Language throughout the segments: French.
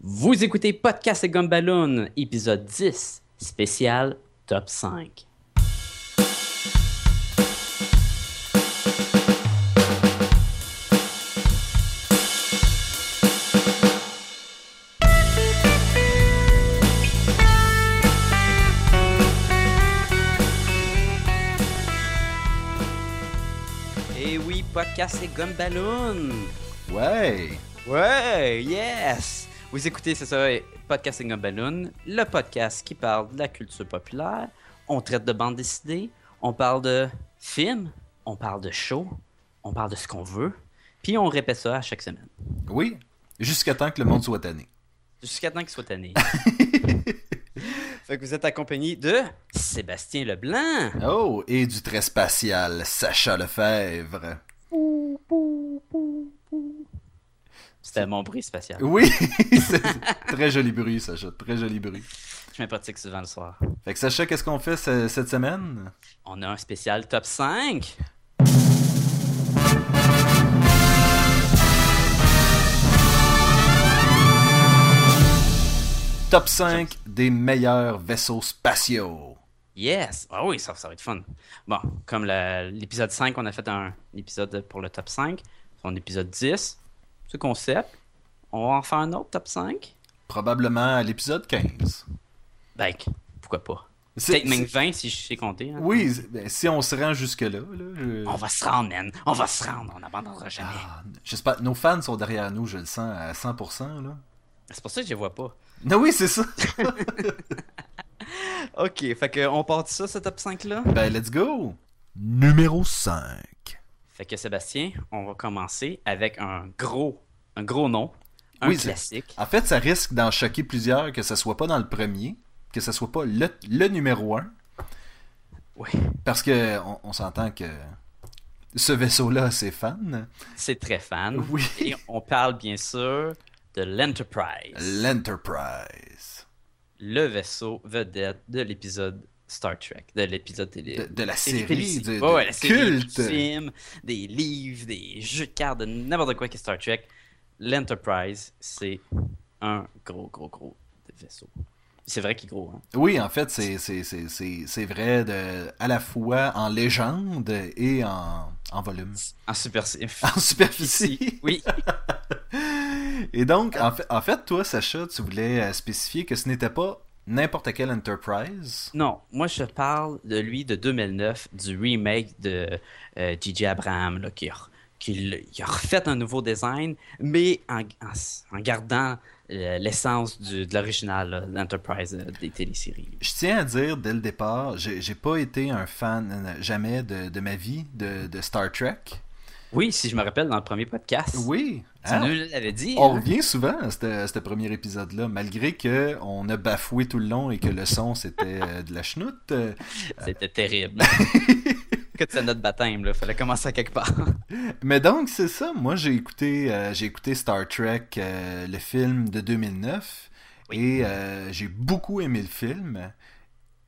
Vous écoutez Podcast et Gumballoon, épisode 10, spécial top 5. Et Eh oui, Podcast et Gumballoon. Ouais. Ouais, yes! Vous écoutez, c'est ça, Podcasting a Balloon, le podcast qui parle de la culture populaire. On traite de bande dessinée, on parle de films, on parle de shows, on parle de ce qu'on veut, puis on répète ça à chaque semaine. Oui. Jusqu'à temps que le monde soit tanné. Jusqu'à temps qu'il soit tanné. fait que vous êtes accompagné de Sébastien Leblanc. Oh, et du très spatial Sacha Lefebvre. C'était mon bruit spatial. Oui, très joli bruit, Sacha. Très joli bruit. Je me pratique souvent le soir? Fait que Sacha, qu'est-ce qu'on fait ce- cette semaine? On a un spécial top 5. Top 5 des meilleurs vaisseaux spatiaux. Yes! Ah oui, ça, ça va être fun. Bon, comme l'épisode 5, on a fait un épisode pour le top 5. Son épisode 10, ce concept. On va en faire un autre top 5? Probablement à l'épisode 15. Ben, pourquoi pas? Peut-être même c'est- 20 si je sais compter. hein. Oui, ben, si on se rend jusque-là, là, je- On va se rendre, man. On va se rendre. On n'abandonnera jamais. Ah, j'espère. Nos fans sont derrière nous, je le sens à 100%. Là. C'est pour ça que je les vois pas. Non, oui, c'est ça. Ok, fait que on part de ça, ce top 5-là? ben, let's go. Numéro 5. Fait que Sébastien, on va commencer avec un gros, un gros nom. Un Oui, c'est- classique. En fait, ça risque d'en choquer plusieurs, que ce soit pas dans le premier, que ce soit pas le, le numéro 1. Oui, Parce que on, on s'entend que ce vaisseau-là a ses fans. c'est très fan. Oui. Et on parle bien sûr de l'Enterprise. L'Enterprise. le vaisseau vedette de l'épisode Star Trek, de l'épisode télé. De, de la série, de, Ouais, la série, culte. des films, des livres, des jeux de cartes, de n'importe quoi qui est Star Trek. L'Enterprise, c'est un gros, gros, gros vaisseau. C'est vrai qu'il est gros, hein? Oui, en fait, c'est, c'est, c'est, c'est, c'est vrai de, à la fois en légende et en, en volume. En super... En superficie. Oui, Et donc, en fait, en fait, toi, Sacha, tu voulais euh, spécifier que ce n'était pas n'importe quelle Enterprise. non, moi je parle de lui de 2009, du remake de euh, J.J. Abraham, là, qui, a, qui a refait un nouveau design, mais en, en- en gardant euh, l'essence de l'original, là, l'Enterprise euh, des téléséries. Je tiens à dire dès le départ, j'ai, pas été un fan euh, jamais de, de ma vie de, de Star Trek. Oui, si je me rappelle dans le premier podcast. Oui. Tu hein? nous l'avais dit. On hein? revient souvent à ce premier épisode-là, malgré que on a bafoué tout le long et que le son c'était euh, de la chenoute. euh, C'était terrible. que c'est notre baptême, là. Fallait commencer à quelque part. Mais donc, c'est ça. Moi, j'ai écouté, euh, j'ai écouté Star Trek, euh, le film de 2009, et j'ai beaucoup aimé le film.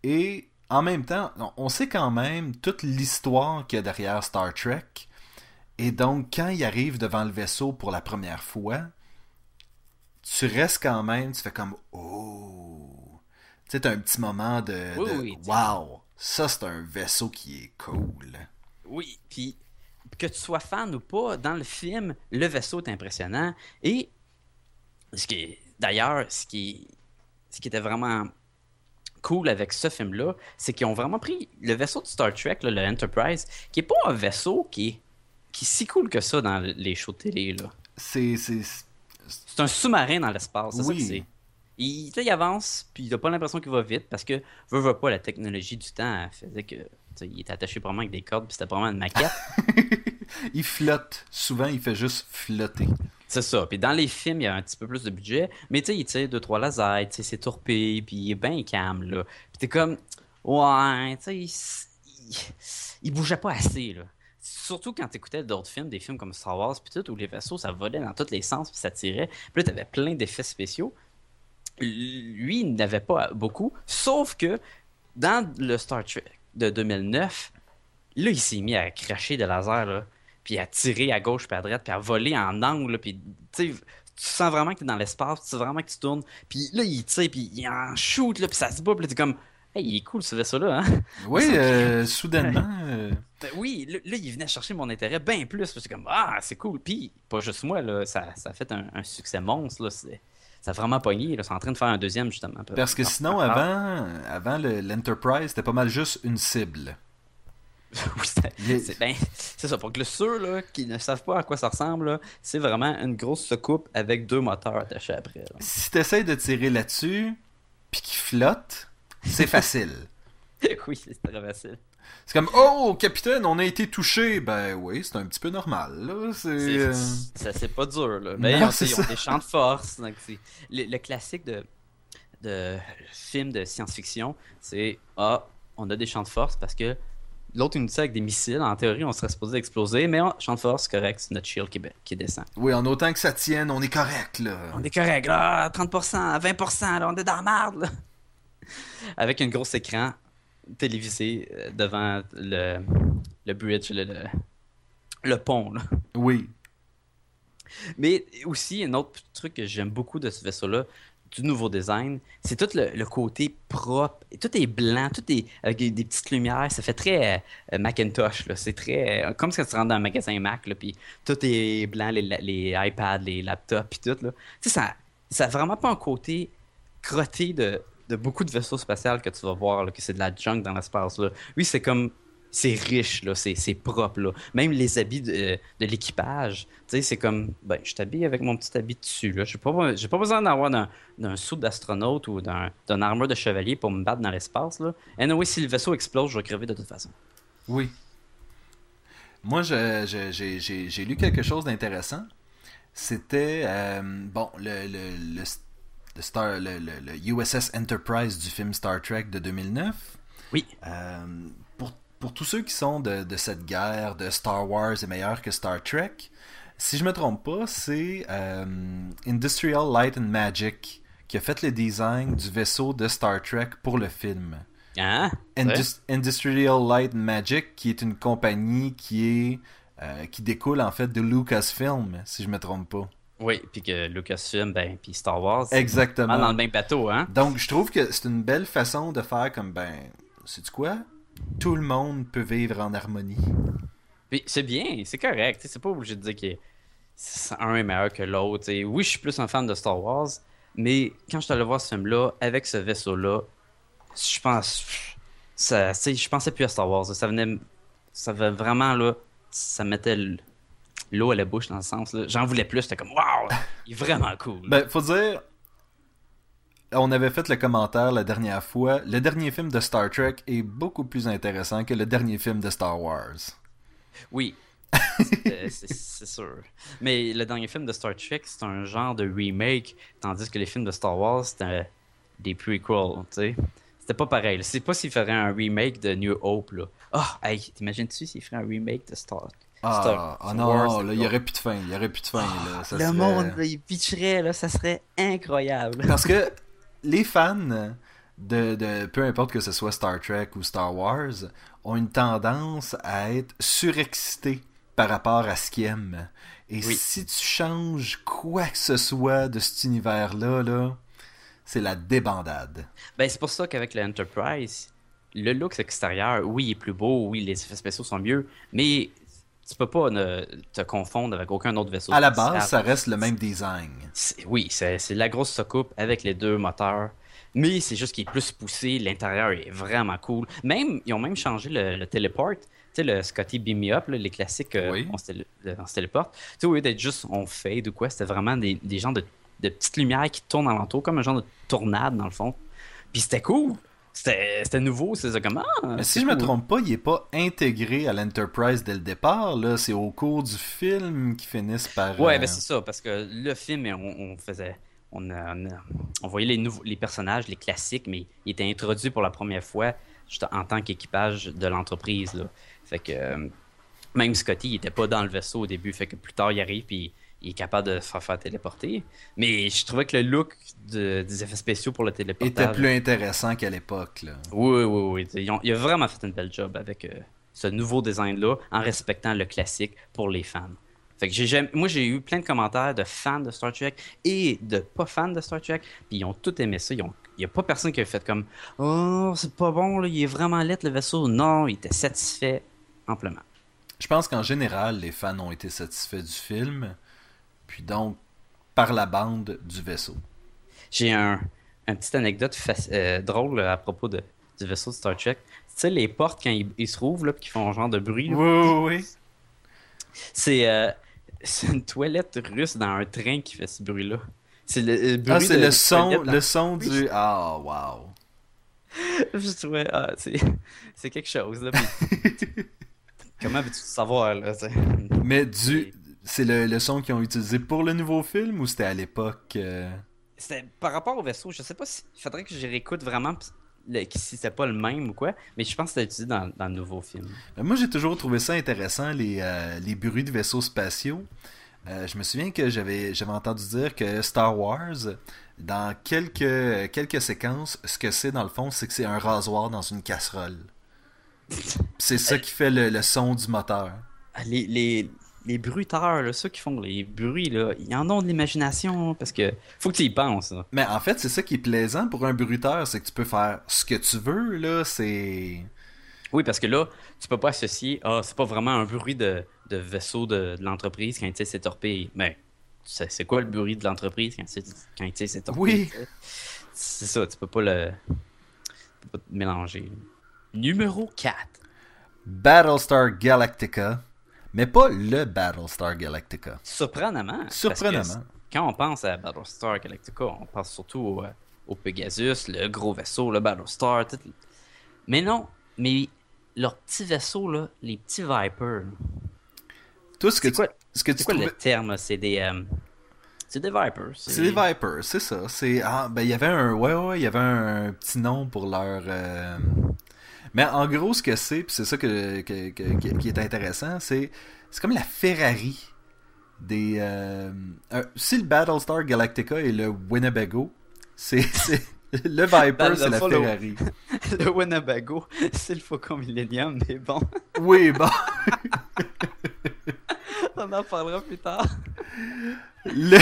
Et en même temps, on- on sait quand même toute l'histoire qu'il y a derrière Star Trek. Et donc, quand il arrive devant le vaisseau pour la première fois, tu restes quand même, tu fais comme Oh! Tu sais, t'as un petit moment de, Oui, de, oui, tu- Wow! Ça, c'est un vaisseau qui est cool. Oui, puis que tu sois fan ou pas, dans le film, le vaisseau est impressionnant. Et ce qui d'ailleurs, ce qui, ce qui était vraiment cool avec ce film-là, c'est qu'ils ont vraiment pris le vaisseau de Star Trek, là, le Enterprise, qui est pas un vaisseau qui est, qui est si cool que ça dans les shows de télé. Là. C'est. c'est- C'est un sous-marin dans l'espace, c'est ça Oui. que c'est. Il, avance, puis il a pas l'impression qu'il va vite parce que, veut, veut pas, la technologie du temps faisait que. Il était attaché vraiment avec des cordes, puis c'était vraiment une maquette. il flotte. Souvent, il fait juste flotter. C'est ça. Puis dans les films, il y a un petit peu plus de budget. Mais tu sais, il tire deux, trois lasers, tu sais, c'est tourpé, puis il est bien calme, là. Puis t'es comme, ouais, tu sais, il, il, il bougeait pas assez, là. Surtout quand t'écoutais d'autres films, des films comme Star Wars, puis tout, où les vaisseaux, ça volait dans tous les sens, puis ça tirait. Puis là, t'avais plein d'effets spéciaux. Lui, il n'avait pas beaucoup. Sauf que dans le Star Trek de 2009, là, il s'est mis à cracher des lasers, là puis à tirer à gauche puis à droite, puis à voler en angle, puis tu tu sens vraiment que t'es dans l'espace, tu sens vraiment que tu tournes, puis là, il, tu sais, puis il en shoot, puis ça se bat, puis là, t'es comme, hey, il est cool ce vaisseau-là, hein? Oui, euh, soudainement. euh, Ben oui, là, il venait chercher mon intérêt bien plus, parce que c'est comme, ah, c'est cool, puis pas juste moi, là, ça, ça a fait un, un succès monstre, là, c'est... Ça a vraiment pogné, là. C'est en train de faire un deuxième, justement. Parce que Non, sinon, ah, avant, avant le- l'Enterprise, c'était pas mal juste une cible. Oui, c'est- ben, ça. Pour que ceux là, qui ne savent pas à quoi ça ressemble, là, c'est vraiment une grosse soucoupe avec deux moteurs attachés après. là. Si t'essayes de tirer là-dessus, puis qu'il flotte, c'est facile. oui, c'est très facile. C'est comme Oh, capitaine, on a été touché. Ben oui, c'est un petit peu normal. Là. C'est, euh, ça, c'est pas dur. Là. Mais Non, ils, ont, ils des champs de force. donc c'est- le, le classique de, de film de science-fiction, c'est Ah, on a des champs de force parce que l'autre il nous dit ça avec des missiles. En théorie, on serait supposé exploser, mais oh, champ de force, correct, c'est notre shield qui, qui descend. Oui, en autant que ça tienne, on est correct. là. On est correct, là, 30%, 20%, là, on est dans la merde, là. Avec un gros écran télévisé euh, devant le, le bridge, le, le, le pont, là. Oui. Mais aussi, un autre truc que j'aime beaucoup de ce vaisseau-là, du nouveau design, c'est tout le, le côté propre. Tout est blanc, tout est avec des, des petites lumières. Ça fait très euh, Macintosh. C'est très. euh, comme quand tu rentres dans un magasin Mac, là, puis tout est blanc, les, les iPads, les laptops, puis tout. Là. Ça, ça a vraiment pas un côté crotté de, de beaucoup de vaisseaux spatials que tu vas voir, là, que c'est de la junk dans l'espace. là. Oui, c'est comme. C'est riche, là, c'est, c'est propre. Là. Même les habits de, de l'équipage, c'est comme, ben, je t'habille avec mon petit habit dessus. Là. J'ai, pas, pas besoin d'avoir d'un, d'un saut d'astronaute ou d'un, d'un armure de chevalier pour me battre dans l'espace. Là. Anyway, si le vaisseau explose, je vais crever de toute façon. Oui. Moi, je- je- j'ai j'ai- j'ai lu quelque chose d'intéressant. C'était, euh, bon, le, le, le, le Star, le, le- USS Enterprise du film Star Trek de 2009. Oui. Euh, pour, pour tous ceux qui sont de, de cette guerre de Star Wars est meilleur que Star Trek, si je me trompe pas, c'est euh, Industrial Light and Magic qui a fait le design du vaisseau de Star Trek pour le film. Hein? Indus- Industrial Light and Magic, qui est une compagnie qui est euh, qui découle en fait de Lucasfilm, si je me trompe pas. Oui, puis que Lucasfilm, ben, puis Star Wars. Exactement. dans le même bateau, hein? Donc, je trouve que c'est une belle façon de faire comme ben, c'est tu quoi? Tout le monde peut vivre en harmonie. Puis c'est bien, c'est correct. C'est pas obligé de dire que un est meilleur que l'autre. Oui, je suis plus un fan de Star Wars, mais quand je suis allé voir ce film-là, avec ce vaisseau-là, je pense. Ça, je pensais plus à Star Wars. Ça venait. Ça venait vraiment, là. Ça mettait l'eau à la bouche dans le sens. J'en voulais plus. J'étais comme, waouh, il est vraiment cool. Ben, faut dire, on avait fait le commentaire la dernière fois. Le dernier film de Star Trek est beaucoup plus intéressant que le dernier film de Star Wars. Oui. C'est- c'est c'est sûr. Mais le dernier film de Star Trek, c'est un genre de remake, tandis que les films de Star Wars, c'était des prequels, tu sais. C'était pas pareil. Je sais pas s'il ferait un remake de New Hope, là. Ah, hey, t'imagines-tu s'il ferait un remake de Star Ah, ah non, Wars, là, il y aurait plus de fin. Il y aurait plus de fin. là. Ça Le serait- monde, là, il pitcherait, là, ça serait incroyable. Parce que les fans de, de peu importe que ce soit Star Trek ou Star Wars ont une tendance à être surexcités par rapport à ce qu'ils aiment. Et Oui. si tu changes quoi que ce soit de cet univers-là, là, c'est la débandade. Ben, c'est pour ça qu'avec l'Enterprise, le look extérieur, oui, il est plus beau, oui, les effets spéciaux sont mieux, mais tu peux pas ne- te confondre avec aucun autre vaisseau. À la base, ça reste le même design. Oui, c'est la grosse soucoupe avec les deux moteurs. Mais c'est juste qu'il est plus poussé, l'intérieur est vraiment cool. Même, ils ont même changé le, le téléport. Tu sais, le Scotty Beam Me Up, là, les classiques, euh, Oui. on, se télé- euh, on se téléporte. Tu sais, au lieu d'être juste on fade ou quoi, c'était vraiment des, des genres de, de petites lumières qui tournent alentour, comme un genre de tornade dans le fond. Puis c'était cool. C'était nouveau, c'est comme ah, Mais c'est si je me cool. trompe pas, il est pas intégré à l'Enterprise dès le départ. Là, c'est au cours du film qu'ils finissent par. Ouais, euh, ben c'est ça, parce que le film, on, on faisait. On, on, voyait les, nouveaux, les personnages, les classiques, mais il était introduit pour la première fois juste en tant qu'équipage de l'entreprise. Fait que euh, même Scotty, il était pas dans le vaisseau au début. Fait que plus tard, il arrive puis il est capable de se faire, téléporter. Mais je trouvais que le look de- des effets spéciaux pour le téléportage. était plus intéressant qu'à l'époque. Oui, oui, oui. Ils ont, il a vraiment fait une belle job avec euh, ce nouveau design-là en respectant le classique pour les fans. Fait que j'ai jamais... Moi, j'ai eu plein de commentaires de fans de Star Trek et de pas fans de Star Trek, puis ils ont tout aimé ça. Il n'y a pas personne qui a fait comme Oh, c'est pas bon, là, il est vraiment laid le vaisseau. Non, il était satisfait amplement. Je pense qu'en général, les fans ont été satisfaits du film, puis donc par la bande du vaisseau. J'ai un, une petite anecdote euh, drôle à propos de, du vaisseau de Star Trek. Tu sais, les portes, quand ils, se rouvrent, là, qui font un genre de bruit. oui, oui, oui. C'est euh, c'est une toilette russe dans un train qui fait ce bruit-là. C'est le, bruit Ah, c'est le son, le son du. Ah, wow. Je trouvais. Ah, c'est quelque chose, là. Comment veux-tu savoir, là? Mais du. C'est le, le, son qu'ils ont utilisé pour le nouveau film ou c'était à l'époque euh? C'était par rapport au vaisseau. Je sais pas si. Il faudrait que je réécoute vraiment si c'était pas le même ou quoi, mais je pense que c'était utilisé dans, dans, le nouveau film. Ben, moi, j'ai toujours trouvé ça intéressant, les, euh, les bruits de vaisseaux spatiaux. Euh, je me souviens que j'avais entendu dire que Star Wars, dans quelques, quelques séquences, ce que c'est dans le fond, c'est que c'est un rasoir dans une casserole. c'est ça qui fait le, le, son du moteur. Les, les, les bruiteurs, ceux qui font les bruits, là, ils en ont de l'imagination parce que faut que tu y penses. Mais en fait, c'est ça qui est plaisant pour un bruiteur, c'est que tu peux faire ce que tu veux, là, c'est... Oui, parce que là, tu peux pas associer, ah, c'est pas vraiment un bruit de, de vaisseau de, l'entreprise quand il c'est torpille. Mais c'est quoi le bruit de l'entreprise quand, quand il c'est torpille? Oui! C'est ça, tu peux pas le, tu peux pas mélanger. Numéro 4. Battlestar Galactica mais pas le Battlestar Galactica. Surprenamment. Surprenamment. Quand on pense à Battlestar Galactica, on pense surtout au, Pegasus, le gros vaisseau, le Battlestar. Mais non, mais leurs petits vaisseaux, là, les petits Vipers. Tout ce que quoi, ce que tu quoi le terme C'est des. Euh, c'est des Vipers. C'est des Vipers, c'est ça. C'est ah, ben il y avait un ouais ouais, il y avait un petit nom pour leur euh, mais en gros, ce que c'est, puis c'est ça que, qui est intéressant, c'est comme la Ferrari des. Euh, si le Battlestar Galactica est le Winnebago, c'est le Viper, c'est la Ferrari. Le, Winnebago, c'est le Faucon Millennium, mais bon. Oui, bon. On en parlera plus tard. Le...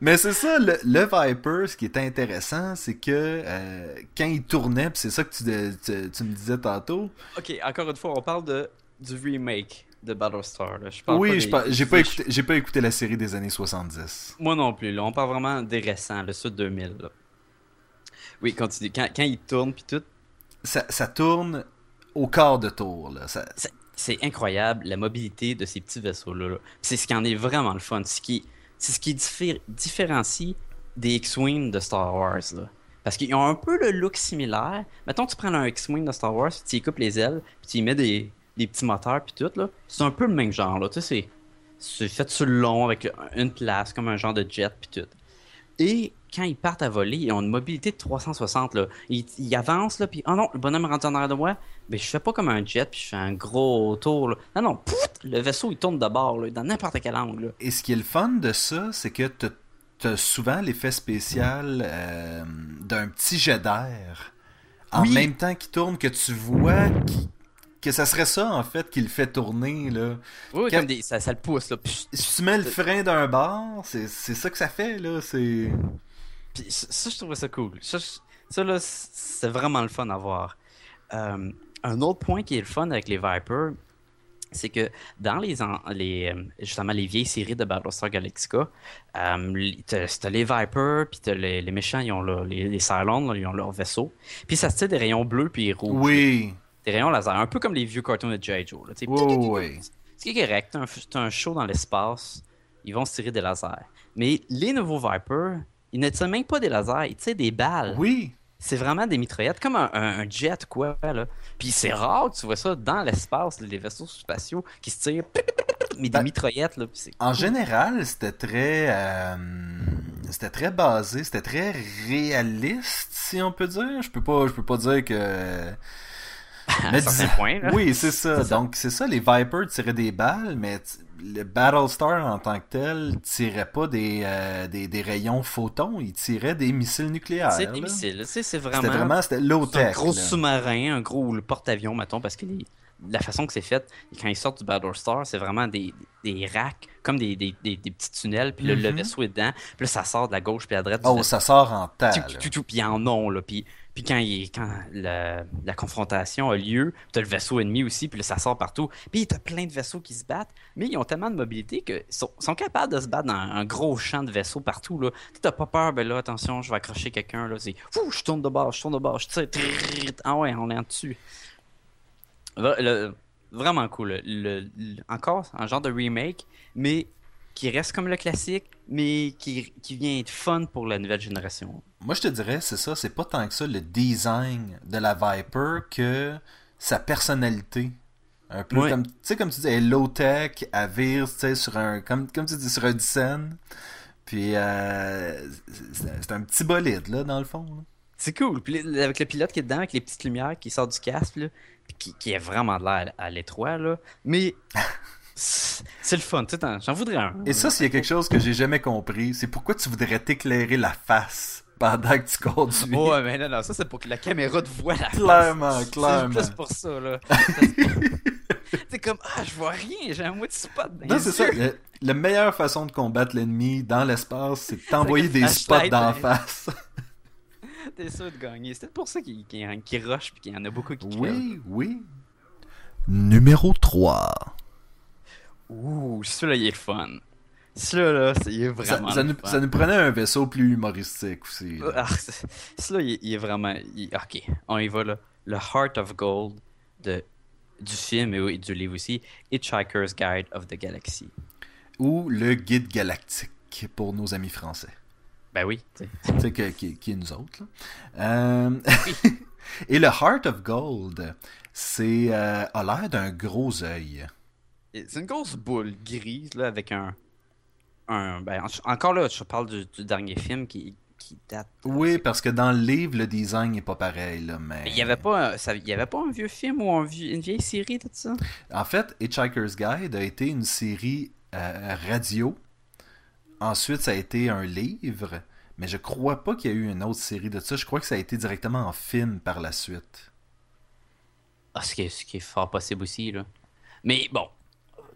Mais c'est ça, le, Viper, ce qui est intéressant, c'est que euh, quand il tournait, c'est ça que tu, tu, me disais tantôt. Ok, encore une fois, on parle de, du remake de Battlestar. Je parle oui, j'ai pas, écouté, pas écouté la série des années 70. Moi non plus, là. on parle vraiment des récents, le Sud 2000. Oui, continue. Quand, quand il tourne, puis tout. Ça, ça, tourne au quart de tour. Là. C'est incroyable, la mobilité de ces petits vaisseaux-là. C'est ce qui en est vraiment le fun. Ce qui c'est ce qui différencie des X-Wing de Star Wars. Là. Parce qu'ils ont un peu le look similaire. Mettons, tu prends un X-Wing de Star Wars, tu y coupes les ailes, puis tu y mets des, petits moteurs, puis tout. là. C'est un peu le même genre. Là. Tu sais, c'est fait sur le long, avec une place, comme un genre de jet, puis tout. Et quand ils partent à voler, ils ont une mobilité de 360. Là. Ils, avancent, là, puis oh non, le bonhomme rentre en arrière de moi. Mais je fais pas comme un jet, puis je fais un gros tour. Là. Non, non, le vaisseau, il tourne de bord, là, dans n'importe quel angle. Et ce qui est le fun de ça, c'est que tu as souvent l'effet spécial euh, d'un petit jet d'air. En même temps qu'il tourne, que tu vois que ça serait ça en fait qui le fait tourner là. Oui, comme des, ça, ça, le pousse là. Si tu mets le frein d'un bar, c'est ça que ça fait là, c'est ça, je trouvais ça cool. Ça, ça là, c'est vraiment le fun à voir. Euh, un autre point qui est le fun avec les Vipers, c'est que dans les, les, euh, justement les vieilles séries de Battlestar Galactica, euh, t'as les Vipers, puis t'as les, les, méchants, ils ont les, les Cylons, ils ont leur vaisseau. Puis ça se tire des rayons bleus puis rouges. Oui. Des rayons laser, un peu comme les vieux cartoons de J. Joe. Là, oui, Ce qui est correct, t'as un, un, show dans l'espace, ils vont se tirer des lasers. Mais les nouveaux Vipers, il ne tire même pas des lasers, il tire des balles. Oui. C'est vraiment des mitraillettes, comme un, jet, quoi. Là. Puis c'est rare, tu vois ça dans l'espace, les vaisseaux spatiaux qui se tirent, mais des ben, mitraillettes. Là, en général, c'était très. Euh, c'était très basé, c'était très réaliste, si on peut dire. Je peux pas, je peux pas dire que. point. Oui, c'est ça. Donc, c'est ça, les Vipers tiraient des balles, mais le Battlestar en tant que tel tirait pas des, euh, des, des, rayons photons, il tirait des missiles nucléaires. C'est des missiles, c'est vraiment. C'était vraiment low-tech. Un gros sous-marin, un gros porte-avions, mettons, parce que les, la façon que c'est fait, quand ils sortent du Battlestar, c'est vraiment des, des racks, comme des, des, des, petits tunnels, puis là, le Mhm. vaisseau est dedans, puis là, ça sort de la gauche puis à la droite. Oh, ça sort en tout, puis en là. Puis, puis quand, il, quand la, confrontation a lieu, t'as le vaisseau ennemi aussi, puis là, ça sort partout. Puis t'as plein de vaisseaux qui se battent, mais ils ont tellement de mobilité qu'ils sont, sont capables de se battre dans un gros champ de vaisseaux partout, là. T'as pas peur, ben là, attention, je vais accrocher quelqu'un, là. C'est, je tourne de bord, je tourne de bord, je tire, ah ouais, on est en dessus. Vraiment cool. Encore un genre de remake, mais qui reste comme le classique, mais qui, qui vient être fun pour la nouvelle génération. Moi, je te dirais, c'est ça, c'est pas tant que ça le design de la Viper que sa personnalité. Un peu comme, tu sais, comme tu dis, elle est low-tech, elle vire, tu sais, sur un, comme, comme tu dis, sur un scène. Puis, euh, c'est un petit bolide, là, dans le fond. là. C'est cool. Puis avec le pilote qui est dedans, avec les petites lumières qui sortent du casque, là, puis qui, qui est vraiment de l'air à, à l'étroit, là. Mais c'est c'est le fun. tu J'en voudrais un. Et ça, s'il y a quelque chose que j'ai jamais compris, c'est pourquoi tu voudrais t'éclairer la face pendant que tu conduis. Ouais, mais non, non, ça c'est pour que la caméra te voit la face. Clairement, C'est clairement. plus pour ça, là. T'es comme, ah, je vois rien, j'ai un mot de spot. dans Non, c'est ça. La meilleure façon de combattre l'ennemi dans l'espace, c'est de t'envoyer Avec une des spots d'en face. T'es sûr de gagner. C'est peut-être pour ça qu'il qu'il qu'il rush puis qu'il y en a beaucoup qui crèvent. Oui, oui. Numéro 3. Ouh, celui-là, il est fun. Celui-là, il est vraiment. ça nous, fun. ça nous prenait un vaisseau plus humoristique aussi. là. Ah, celui-là, il, est- il est vraiment. il- ok, on y va là. Le Heart of Gold de, du film et, du livre aussi. Hitchhiker's Guide of the Galaxy. Ou le guide galactique pour nos amis français. Ben oui, tu sais. Qui, qui est nous autres. là. Euh, Et le Heart of Gold, c'est euh, a l'air d'un gros œil. C'est une grosse boule grise là avec un. un ben, en- encore là, je parle du, du dernier film qui, qui date. Oui, parce que dans le livre, le design n'est pas pareil. Là, mais... Il y avait pas, un- ça, il y avait pas un vieux film ou un vieux- une vieille série de ça? En fait, Hitchhiker's Guide a été une série euh, radio. Ensuite, ça a été un livre. Mais je crois pas qu'il y a eu une autre série de ça. Je crois que ça a été directement en film par la suite. Ah, ce qui est, ce qui est fort possible aussi là. Mais bon,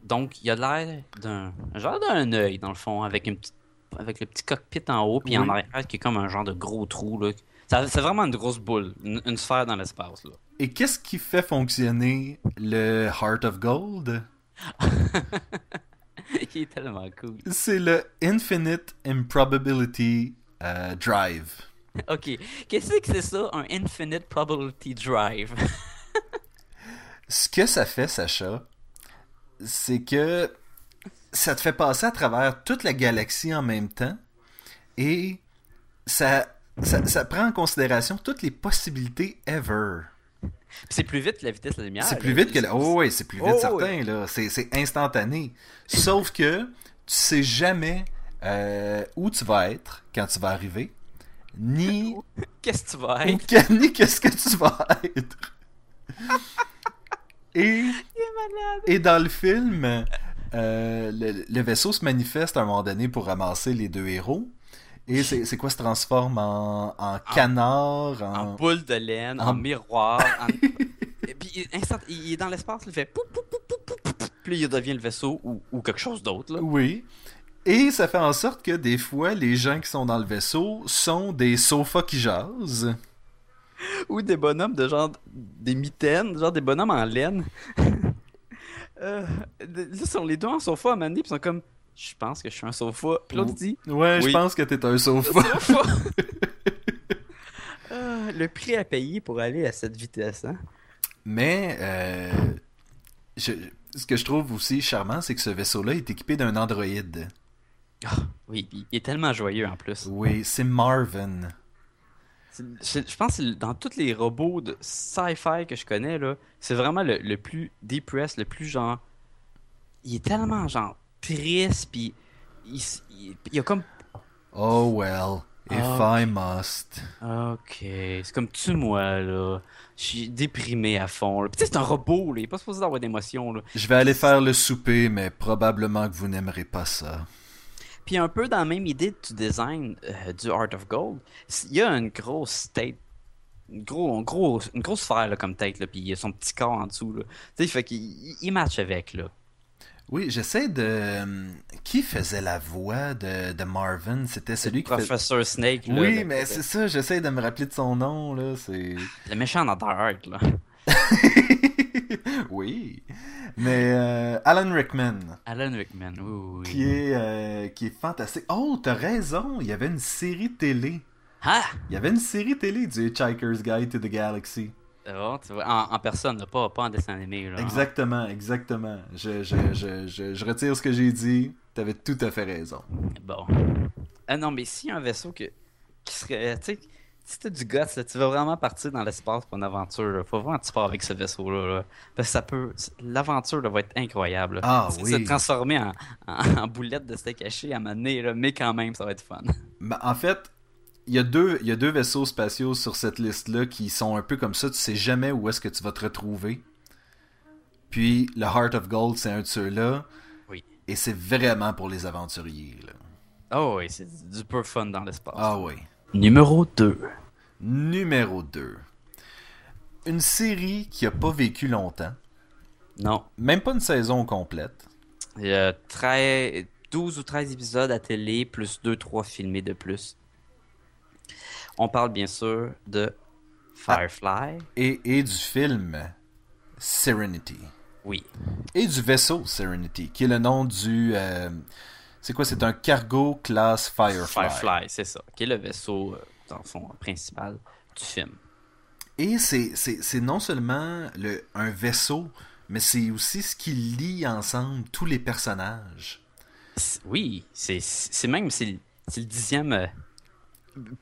donc il y a l'air d'un genre d'un œil dans le fond avec une petite, avec le petit cockpit en haut puis en arrière qui est comme un genre de gros trou là. Ça- C'est vraiment une grosse boule, une, une sphère dans l'espace là. Et qu'est-ce qui fait fonctionner le Heart of Gold? Il est tellement cool. C'est le Infinite Improbability euh, Drive. Ok, qu'est-ce que c'est ça, un infinite probability drive? Ce que ça fait, Sacha, c'est que ça te fait passer à travers toute la galaxie en même temps et ça, ça, ça prend en considération toutes les possibilités ever. c'est plus vite que la vitesse de la lumière. C'est plus vite que... la- Oh oui, c'est plus vite Oh, certain, là. C'est, instantané. Sauf que tu sais jamais euh, où tu vas être quand tu vas arriver, ni, Qu'est-ce que tu vas être? ni qu'est-ce que tu vas être. Et... Et dans le film, euh, le, le vaisseau se manifeste à un moment donné pour ramasser les deux héros. Et c'est quoi se transforme en, en canard, en... En boule de laine, en, en- miroir. en- Et puis instant, il est dans l'espace, il fait poup, poup, poup, poup, poup, poup, poup. Puis il devient le vaisseau ou, ou quelque chose d'autre. Oui. Et ça fait en sorte que des fois, les gens qui sont dans le vaisseau sont des sofas qui jasent. Ou des bonhommes de genre des mitaines, genre des bonhommes en laine. euh, là, ils sont les deux en sofa à donné, puis ils sont comme Je pense que je suis un sofa. Puis l'autre dit Ouais, je Oui. pense que t'es un sofa. Sofa Ah, Le prix à payer pour aller à cette vitesse, hein? Mais euh, je- ce que je trouve aussi charmant, c'est que ce vaisseau-là est équipé d'un androïde. Ah, oui, il est tellement joyeux en plus. Oui, c'est Marvin. Je, pense que dans tous les robots de sci-fi que je connais, là, c'est vraiment le, le plus depressed, le plus genre. Il est tellement genre triste, puis il, il, il y a comme. Oh well, if Ah. I must. Ok, c'est comme tue-moi, là. Je suis déprimé à fond. Puis tu sais, c'est un robot, là. Il est pas supposé avoir d'émotion, là. Je vais aller faire le souper, mais probablement que vous n'aimerez pas ça. Puis un peu dans la même idée du design euh, du Art of Gold, il y a une grosse une, gros, gros, une grosse sphère là, comme tête, là, puis il a son petit corps en dessous. Là. Tu sais, fait qu'il il match avec. Là. Oui, j'essaie de. Qui faisait la voix de, de Marvin? C'était celui qui. Professeur Snake. Là, oui, mais c'est ça, j'essaie de me rappeler de son nom. là. C'est. Le méchant dans Dark, là. oui. Mais euh, Alan Rickman. Alan Rickman, oui, oui. Qui est, euh, qui est fantastique. Oh, t'as raison, il y avait une série télé. Ah! Il y avait une série télé du Hitchhiker's Guide to the Galaxy. Oh, tu vois, en, en, personne, là, pas, pas en dessin animé. Là. Exactement, exactement. Je, je, je, je, je retire ce que j'ai dit. T'avais tout à fait raison. Bon. Ah non, mais si un vaisseau que, qui serait. Tu sais, si t'as du gosse, là, tu vas vraiment partir dans l'espace pour une aventure. Là. Faut vraiment que tu pars avec ce vaisseau-là. Là. Parce que ça peut. L'aventure va être incroyable. Ah oui. Se transformer en, en, en, boulette de steak haché à mener, mais quand même, ça va être fun. En fait, il y, a deux, il y a deux vaisseaux spatiaux sur cette liste-là qui sont un peu comme ça. Tu sais jamais où est-ce que tu vas te retrouver. Puis le Heart of Gold, c'est un de ceux-là. Oui. Et c'est vraiment pour les aventuriers. Là. Oh oui, c'est du peu fun dans l'espace. Ah oui. Numéro 2. Numéro 2. Une série qui a pas vécu longtemps. Non. Même pas une saison complète. Il y a 13, 12 ou 13 épisodes à télé, plus 2-3 filmés de plus. On parle bien sûr de Firefly. Ah, et, et, du film Serenity. Oui. Et du vaisseau Serenity, qui est le nom du... Euh, c'est quoi? C'est un cargo class Firefly. Firefly, c'est ça. Qui est le vaisseau, euh, dans le fond, principal du film. Et c'est non seulement le, un vaisseau, mais c'est aussi ce qui lie ensemble tous les personnages. Oui, c'est même c'est le dixième euh,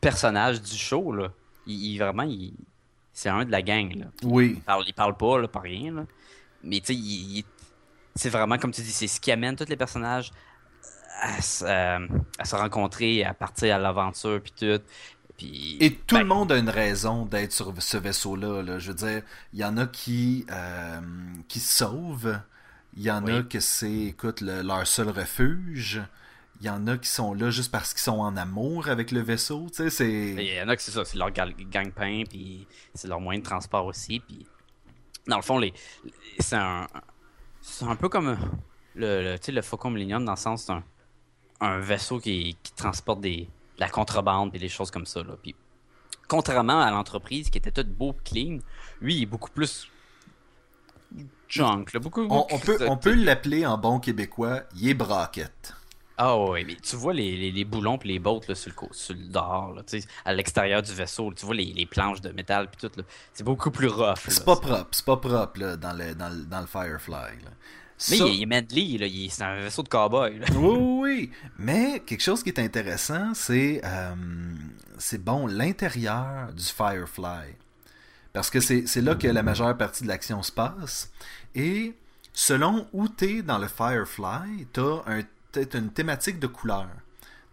personnage du show là. Il, il vraiment il, c'est un de la gang là. Oui. Il parle, il parle pas là, pas rien là. Mais tu sais, c'est vraiment comme tu dis, c'est ce qui amène tous les personnages à, à, à se rencontrer, à partir à l'aventure puis tout. Puis, Et tout ben, le monde a une raison d'être sur ce vaisseau-là. Là. Je veux dire, il y en a qui, euh, qui se sauvent. Il y en Oui. a que c'est, écoute, le- leur seul refuge. Il y en a qui sont là juste parce qu'ils sont en amour avec le vaisseau. Tu sais, c'est... Il y en a que c'est ça, c'est leur gang-pain, puis c'est leur moyen de transport aussi. Puis dans le fond, les, c'est un, c'est un peu comme le, le, le Faucon Millennium dans le sens c'est un, un vaisseau qui, qui transporte des, de la contrebande et des choses comme ça. Là. Puis contrairement à l'entreprise qui était toute beau clean, lui il est beaucoup plus junk. Là, beaucoup, On, beaucoup on peut, on peut l'appeler en bon québécois, il est braquette. Ah ouais, mais tu vois les, les, les boulons puis les bottes là, sur le sur le dehors, là, à l'extérieur du vaisseau, tu vois les, les planches de métal puis tout là, c'est beaucoup plus rough. C'est pas propre, c'est pas propre là, dans, le, dans, le, dans le Firefly. Mais Ça- il, est- Medley, là, il est- c'est un vaisseau de cowboy. Là. Oui, oui, oui. Mais quelque chose qui est intéressant, c'est euh, c'est bon l'intérieur du Firefly. Parce que c'est c'est là que la majeure partie de l'action se passe. Et selon où t'es dans le Firefly, t'as un, t'as une thématique de couleur.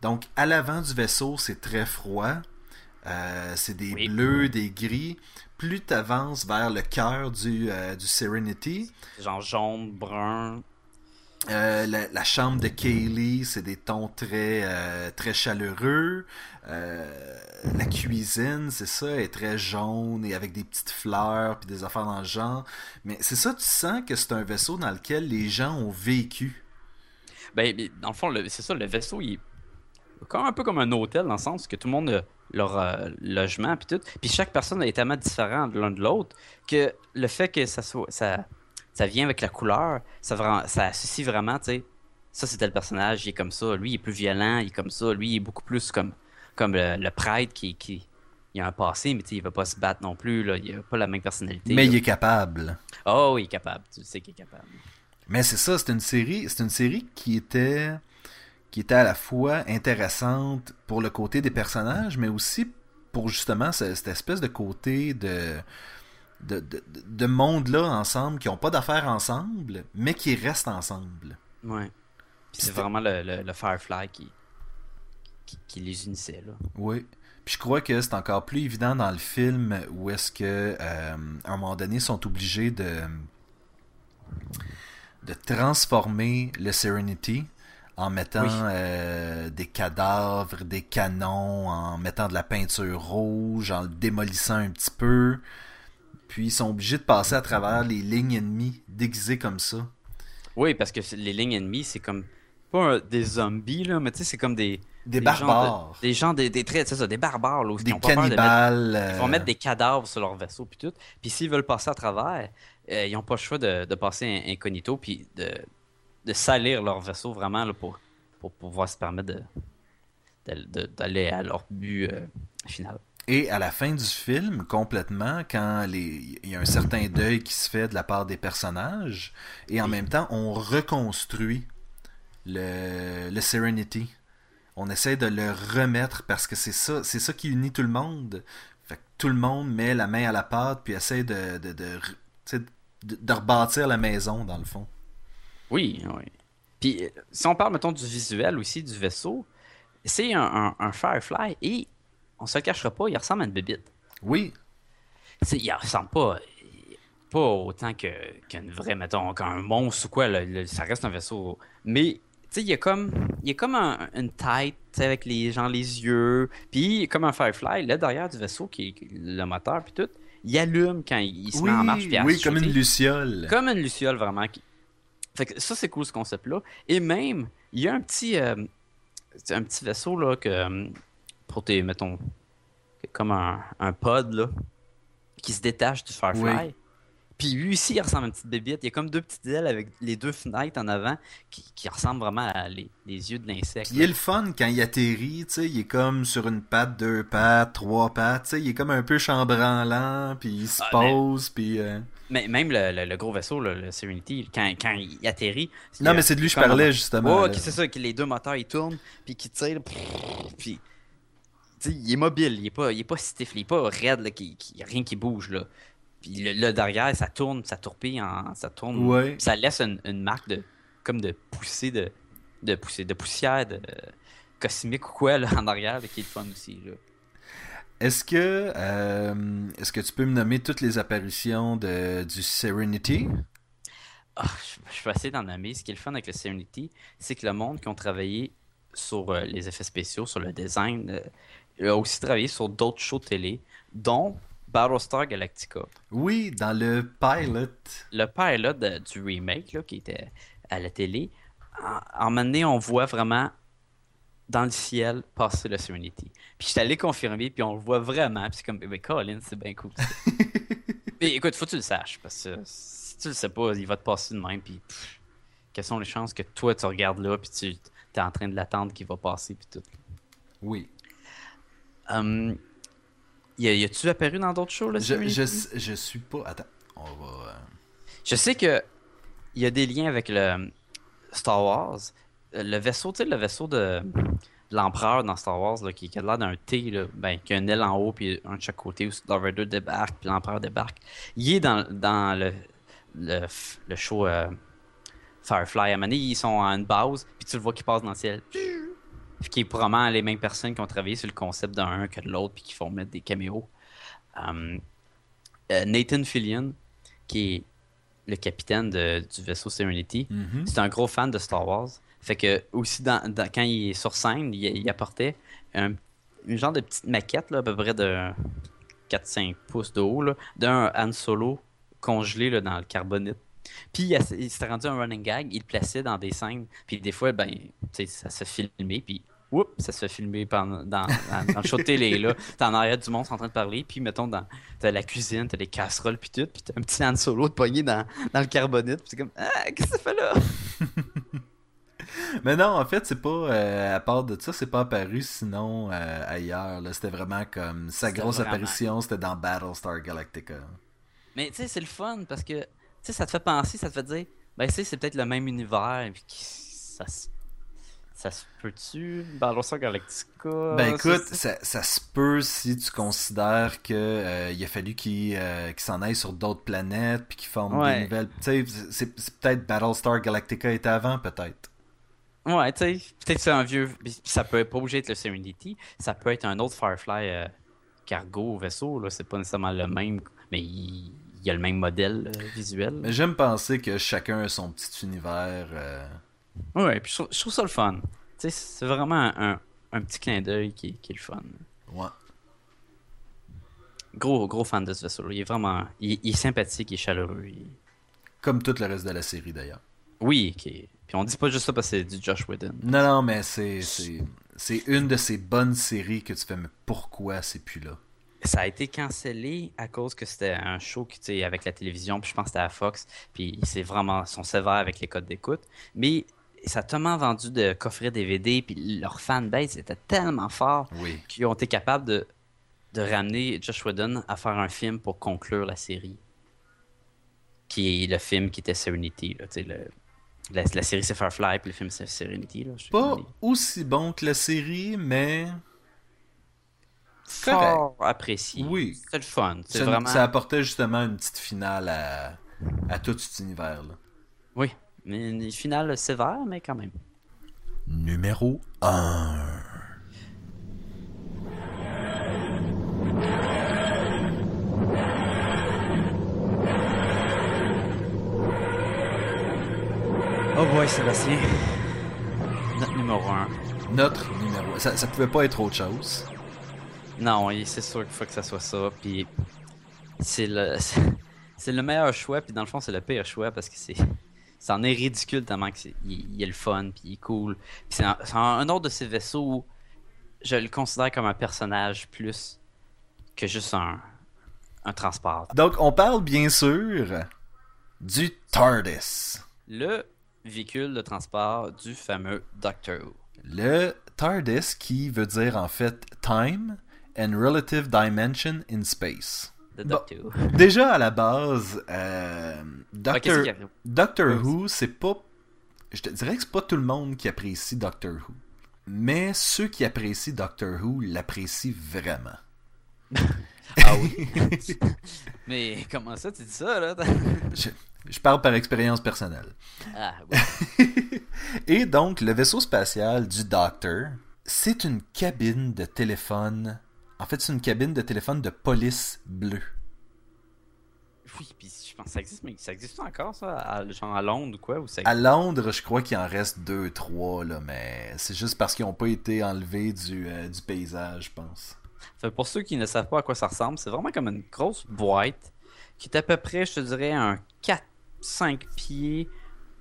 Donc à l'avant du vaisseau, c'est très froid. Euh, c'est des Oui. bleus, des gris. Plus tu avances vers le cœur du, euh, du Serenity, Genre jaune, brun. euh, la, la chambre de Kaylee, c'est des tons très, euh, très chaleureux. La cuisine, c'est ça, est très jaune et avec des petites fleurs puis des affaires dans le genre. Mais c'est ça, tu sens que c'est un vaisseau dans lequel les gens ont vécu. Ben, dans le fond, c'est ça, le vaisseau, il est comme un peu comme un hôtel dans le sens que tout le monde a leur euh, logement puis tout. Puis chaque personne est tellement différente de l'un de l'autre que le fait que ça soit ça, ça vient avec la couleur, ça, vra- ça associe vraiment, tu sais. Ça, c'était le personnage, il est comme ça. Lui, il est plus violent, il est comme ça. Lui, il est beaucoup plus comme, comme le, le prêtre qui, qui. Il a un passé, mais tu sais, il va pas se battre non plus. Là. Il a pas la même personnalité. Mais là. il est capable. Oh, il est capable. Tu sais qu'il est capable. Mais c'est ça, c'est une série, c'est une série qui était qui était à la fois intéressante pour le côté des personnages, mais aussi pour justement ce- cette espèce de côté de de, de, de monde-là ensemble, qui ont pas d'affaires ensemble, mais qui restent ensemble. Ouais. Puis c'est vraiment le, le, le Firefly qui, qui, qui les unissait, là. Oui. Puis je crois que c'est encore plus évident dans le film où est-ce que euh, à un moment donné ils sont obligés de de transformer le Serenity en mettant euh, des cadavres, des canons, en mettant de la peinture rouge, en le démolissant un petit peu. Puis ils sont obligés de passer à travers les lignes ennemies déguisées comme ça. Oui, parce que les lignes ennemies, c'est comme pas des zombies là, mais tu sais c'est comme des des, barbares. des gens des, des traits, ça, des barbares là, des cannibales. ils vont mettre des cadavres sur leur vaisseau puis tout. Puis s'ils veulent passer à travers, euh, ils n'ont pas le choix de, de passer incognito puis de, de salir leur vaisseau vraiment là, pour, pour pouvoir se permettre d'aller à leur but euh, final. Et à la fin du film, complètement, quand il y a un certain deuil qui se fait de la part des personnages, et en même temps, on reconstruit le, le Serenity. On essaie de le remettre parce que c'est ça, c'est ça qui unit tout le monde. Fait tout le monde met la main à la pâte puis essaie de, de, de, de rebâtir la maison, dans le fond. Oui, oui. Puis, euh, si on parle, mettons, du visuel aussi du vaisseau, c'est un, Firefly et on se le cachera pas, il ressemble à une bébite. Oui. sais, il ressemble pas, pas autant qu'un vrai, mettons, qu'un monstre ou quoi, ça reste un vaisseau. Mais, tu sais, il y a comme, il y a comme une tête avec les, gens, les yeux, puis comme un Firefly, là, derrière du vaisseau, qui est le moteur, puis tout, il allume quand il se met en marche. oui, comme une luciole. Comme une luciole, vraiment, fait que ça, c'est cool ce concept-là. Et même, il y a un petit, euh, un petit vaisseau là, que, euh, pour tes, mettons, comme un, un pod là, qui se détache du Firefly. Puis lui aussi, il ressemble à une petite bébite. Il y a comme deux petites ailes avec les deux fenêtres en avant qui, qui ressemblent vraiment à les, les yeux de l'insecte. Il est le fun quand il atterrit, tu sais, il est comme sur une patte, deux pattes, trois pattes, tu sais, il est comme un peu chambranlant, puis il se ah, pose, puis... Euh, mais même le, gros vaisseau, le, Serenity, quand, quand, il atterrit. Non, mais c'est de lui que je parlais, justement. Ouais, c'est ça, que les deux moteurs ils tournent, puis qui tirent, puis. il est mobile, il est pas, il est pas stiff, il est pas raide, là, il n'y a rien qui bouge. Là. Puis le, derrière, ça tourne, ça tourpille, en, ça tourne. Ça laisse une, marque de comme de poussée de, de, poussée, de poussière de, cosmique ou quoi là, en arrière, qui est le fun aussi. Là. Est-ce que, euh, est-ce que tu peux me nommer toutes les apparitions de, du Serenity? Ah, je, vais essayer d'en nommer. Ce qui est le fun avec le Serenity, c'est que le monde qui ont travaillé sur euh, les effets spéciaux, sur le design, euh, a aussi travaillé sur d'autres shows télé, dont Battlestar Galactica. Oui, dans le pilot. Le pilot du remake là, qui était à la télé. En, en moment on voit vraiment dans le ciel passer le Serenity. Puis je suis allé confirmer, puis on le voit vraiment. Puis c'est comme, mais Colin, c'est bien cool. mais écoute, faut que tu le saches, parce que si tu le sais pas, il va te passer de même, puis quelles sont les chances que toi, tu regardes là, puis tu es en train de l'attendre qu'il va passer, puis tout. Oui. Um, y a-tu apparu dans d'autres shows, là, je, je, je, suis pas... Attends, on va... Euh, je sais que il y a des liens avec le Star Wars. Le vaisseau, tu sais, le vaisseau de l'empereur dans Star Wars là, qui, a l'air d'un T, là, ben, qui a une aile en haut puis un de chaque côté où Darth Vader débarque puis l'empereur débarque. Il est dans, dans le, le, show euh, Firefly. À un moment ils sont à une base puis tu le vois qui passe dans le ciel. Qui est probablement les mêmes personnes qui ont travaillé sur le concept d'un que de l'autre puis qui font mettre des caméos. Um, euh, Nathan Fillion, qui est le capitaine du vaisseau Serenity, mm-hmm. c'est un gros fan de Star Wars. Fait que aussi dans, quand il est sur scène, il, apportait un, une genre de petite maquette là, à peu près de 4-5 pouces de haut d'un Han Solo congelé là, dans le carbonite. Puis il, s'était rendu un running gag, il le plaçait dans des scènes, puis des fois ben ça se filmait puis oups, ça se fait filmer pendant, dans, dans, le show de télé, là. T'es en arrière du monde en train de parler, puis mettons, dans, t'as la cuisine, t'as les casseroles, puis tout, puis t'as un petit Han Solo de poignet dans, dans le carbonite, puis c'est comme, ah, qu'est-ce que ça fait là? Mais non, en fait, c'est pas. Euh, à part de ça, c'est pas apparu sinon euh, ailleurs. C'était vraiment comme. Sa grosse apparition, c'était dans Battlestar Galactica. Mais tu sais, c'est le fun parce que. Sais, ça te fait penser, ça te fait dire. Ben, tu sais, c'est peut-être le même univers. Puis ça se. Ça se peut-tu, Battlestar Galactica? Ben écoute, ça, ça, se peut si tu considères que euh, il a fallu qu'il s'en aille sur d'autres planètes puis qu'il forme des nouvelles. Tu sais, c'est peut-être Battlestar Galactica était avant, peut-être. Ouais, tu sais, peut-être c'est un vieux. Ça peut pas obligé être le Serenity. Ça peut être un autre Firefly euh, cargo vaisseau. Là, c'est pas nécessairement le même, mais il, y a le même modèle euh, visuel. Mais j'aime penser que chacun a son petit univers. Euh, Ouais, puis je trouve, je trouve ça le fun. Tu sais, c'est vraiment un, petit clin d'œil qui, qui est le fun. Ouais. Gros, gros fan de ce vaisseau Il est vraiment. Il, il est sympathique, il est chaleureux. il- Comme tout le reste de la série d'ailleurs. Oui, est- Puis on dit pas juste ça parce que c'est du Josh Whedon. Non, non, mais c'est, c'est, c'est une de ces bonnes séries que tu fais, mais pourquoi c'est plus là? Ça a été cancellé à cause que c'était un show qui, avec la télévision, puis je pense que c'était à Fox, puis c'est vraiment, ils sont sévères avec les codes d'écoute. Mais ça a tellement vendu de coffrets DVD, puis leur fanbase était tellement fort Oui. qu'ils ont été capables de, de ramener Josh Whedon à faire un film pour conclure la série. Qui est le film qui était Serenity, là, le- la, la série c'est Firefly, puis le film c'est Serenity. Là, pas. aussi bon que la série, mais Fort apprécié. Oui. C'est le fun. C'est ça, vraiment... ça apportait justement une petite finale à, à tout cet univers-là. Oui, mais une finale sévère, mais quand même. Numéro 1. Oh boy, Sébastien. Notre numéro 1. Notre numéro ça, ça pouvait pas être autre chose. Non, c'est sûr qu'il faut que ça soit ça. Puis c'est le, c'est- le meilleur choix. Puis dans le fond, c'est le pire choix parce que c'est, c'en est ridicule tellement c'est, il, est le fun, puis il est cool. Puis c'est un, c'est un- un autre de ces vaisseaux où je le considère comme un personnage plus que juste un, un transport. Donc, on parle bien sûr du TARDIS. Le véhicule de transport du fameux Doctor Who. Le TARDIS qui veut dire en fait Time and Relative Dimension in Space. Bon. Déjà à la base, euh, Doctor. Who, c'est pas. Je te dirais que c'est pas tout le monde qui apprécie Doctor Who. Mais ceux qui apprécient Doctor Who l'apprécient vraiment. Ah oui. Mais comment ça, tu dis ça, là? Je, je parle par expérience personnelle. ah, oui. Et donc, le vaisseau spatial du Doctor, c'est une cabine de téléphone. En fait, c'est une cabine de téléphone de police bleue. Oui, puis je pense que ça existe, mais ça existe encore, ça? à- genre à Londres ou quoi? Ou ça... À Londres, je crois qu'il en reste deux, trois, là, mais c'est juste parce qu'ils n'ont pas été enlevés du, euh, du paysage, je pense. Pour ceux qui ne savent pas à quoi ça ressemble, c'est vraiment comme une grosse boîte qui est à peu près, je te dirais, un 4-5 pieds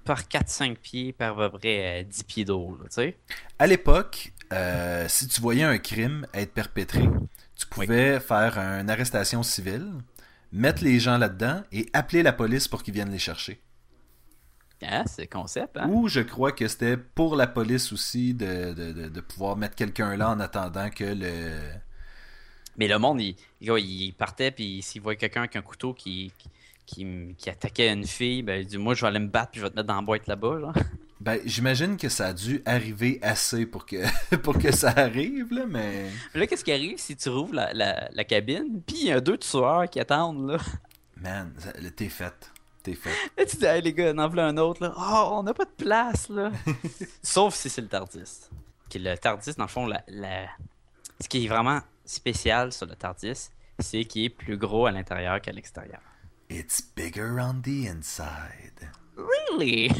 par 4-5 pieds par à peu près euh, 10 pieds d'eau, tu sais? À l'époque, euh, si tu voyais un crime être perpétré, tu pouvais faire une arrestation civile, mettre les gens là-dedans et appeler la police pour qu'ils viennent les chercher. Ah, c'est concept, hein? Ou je crois que c'était pour la police aussi de, de, de- de pouvoir mettre quelqu'un là en attendant que le... Mais le monde, il, il, il partait, puis s'il voyait quelqu'un avec un couteau qui, qui, qui attaquait une fille, ben, il dit Moi, je vais aller me battre, puis je vais te mettre dans la boîte là-bas. Genre. Ben, j'imagine que ça a dû arriver assez pour que, pour que ça arrive, là, mais... Là, qu'est-ce qui arrive si tu rouvres la, la, la cabine, puis il y a deux tueurs qui attendent, là. Man, t'es faite. T'es faite. Là, tu dis, hey, les gars, en voilà un autre, là. Oh, on n'a pas de place, là. Sauf si c'est le Tardis. Qui le Tardis, dans le fond, la, la- ce qui est vraiment spécial sur le Tardis, c'est qu'il est plus gros à l'intérieur qu'à l'extérieur. It's bigger on the inside. Really?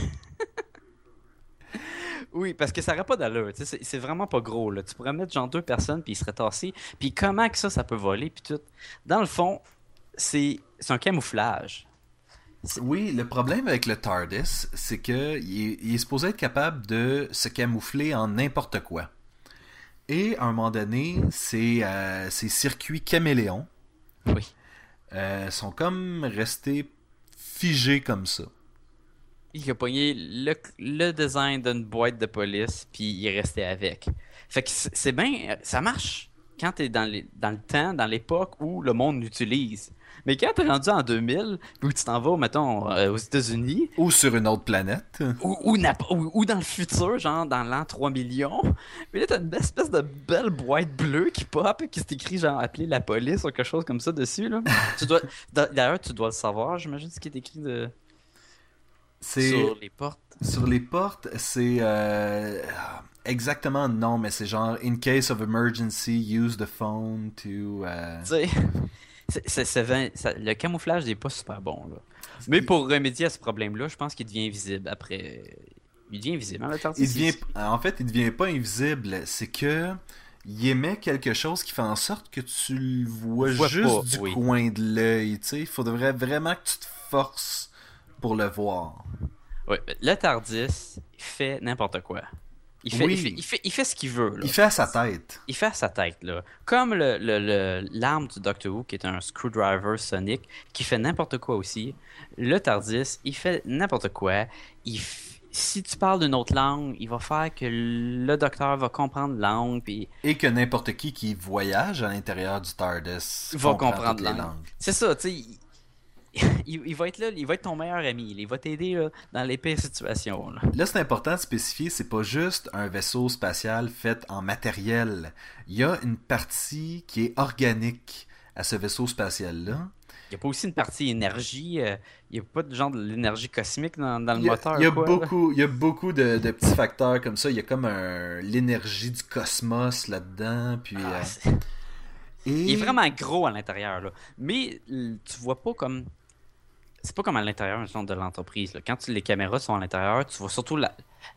oui, parce que ça n'aurait pas d'allure. C'est c'est vraiment pas gros. Là. Tu pourrais mettre genre deux personnes, puis ils seraient tassés. Puis comment que ça, ça peut voler, puis tout? Dans le fond, c'est c'est un camouflage. Oui, le problème avec le TARDIS, c'est que il est, il est supposé être capable de se camoufler en n'importe quoi. Et à un moment donné, ces, euh, ces circuits caméléons Oui. Euh, sont comme restés figés comme ça. Il a pogné le, le design d'une boîte de police, puis il est resté avec. Fait que c'est bien. Ça marche quand t'es dans, les, dans le temps, dans l'époque où le monde l'utilise. Mais quand t'es rendu en 2000, puis tu t'en vas, mettons, euh, aux États-Unis, Ou sur une autre planète. ou, ou, nap- ou- ou dans le futur, genre dans l'an 3 millions, mais là t'as une espèce de belle boîte bleue qui pop, qui s'est écrit genre appeler la police ou quelque chose comme ça dessus. là. tu dois, d'a- D'ailleurs, tu dois le savoir, j'imagine ce qui est écrit de, C'est sur les portes. sur les portes, c'est euh, exactement non, mais c'est genre in case of emergency, use the phone to. euh, Tu sais, c'est- c'est- c'est vin- ça- le camouflage n'est pas super bon. Là. Mais pour remédier à ce problème-là, je pense qu'il devient visible après. Il devient invisible, hein, le TARDIS. Il devient, en fait, il devient pas invisible. C'est que il émet quelque chose qui fait en sorte que tu le vois, Vois juste pas, du oui. coin de l'œil. Il faudrait vraiment que tu te forces pour le voir. Ouais, le TARDIS fait n'importe quoi. Il fait, Oui. il, fait, il, fait, il fait ce qu'il veut. Là. Il fait à sa tête. Il fait à sa tête, là. Comme le, le- le- l'arme du Doctor Who, qui est un screwdriver sonic, qui fait n'importe quoi aussi. Le TARDIS, il fait n'importe quoi. Il f- Si tu parles d'une autre langue, il va faire que le docteur va comprendre la langue, Et que n'importe qui qui voyage à l'intérieur du TARDIS va comprend comprendre toutes la langue. C'est ça, tu sais. Il, va être là, il va être ton meilleur ami. Il va t'aider dans les pires situations. Là. Là, c'est important de spécifier, c'est pas juste un vaisseau spatial fait en matériel. Il y a une partie qui est organique à ce vaisseau spatial-là. Il n'y a pas aussi une partie énergie. euh, il n'y a pas de genre de l'énergie cosmique dans, dans le Il y a, moteur. il y a quoi, beaucoup, il y a beaucoup de, de petits facteurs comme ça. Il y a comme l'énergie du cosmos là-dedans. Puis, Ah, euh, et... Il est vraiment gros à l'intérieur. Mais tu vois pas comme. C'est pas comme à l'intérieur de l'entreprise. là. Quand tu- les caméras sont à l'intérieur, tu vois surtout la,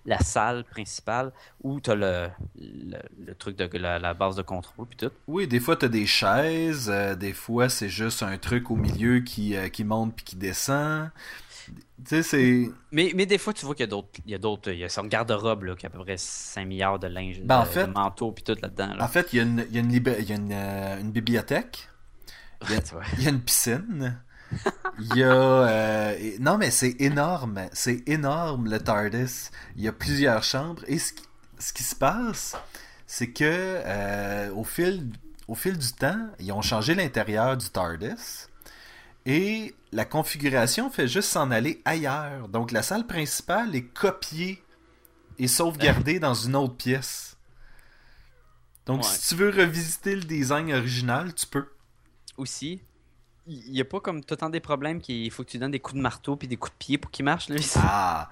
la salle principale où tu as le, le, le truc de la, la base de contrôle puis tout. Oui, des fois, tu as des chaises. euh, des fois, c'est juste un truc au milieu qui, euh, qui monte puis qui descend. Tu sais, c'est... Mais, mais des fois, tu vois qu'il y a d'autres. Il y a d'autres. Il y a son garde-robe là, qui a à peu près 5 milliards de linge, Ben, en de, fait- de manteaux puis tout là-dedans. Là. En fait, il y a une, il y a une, libé- il y a une, euh, une bibliothèque. il y a- Tu vois. Il y a une piscine. Il y a... euh, non, mais c'est énorme. C'est énorme, le TARDIS. Il y a plusieurs chambres. Et ce qui, ce qui se passe, c'est que euh, au, fil, au fil du temps, ils ont changé l'intérieur du TARDIS. Et la configuration fait juste s'en aller ailleurs. Donc la salle principale est copiée et sauvegardée dans une autre pièce. Donc Ouais. si tu veux revisiter le design original, tu peux. Aussi, il n'y a pas comme tout le temps des problèmes qu'il faut que tu donnes des coups de marteau puis des coups de pied pour qu'ils marchent. Là, ici. Ah!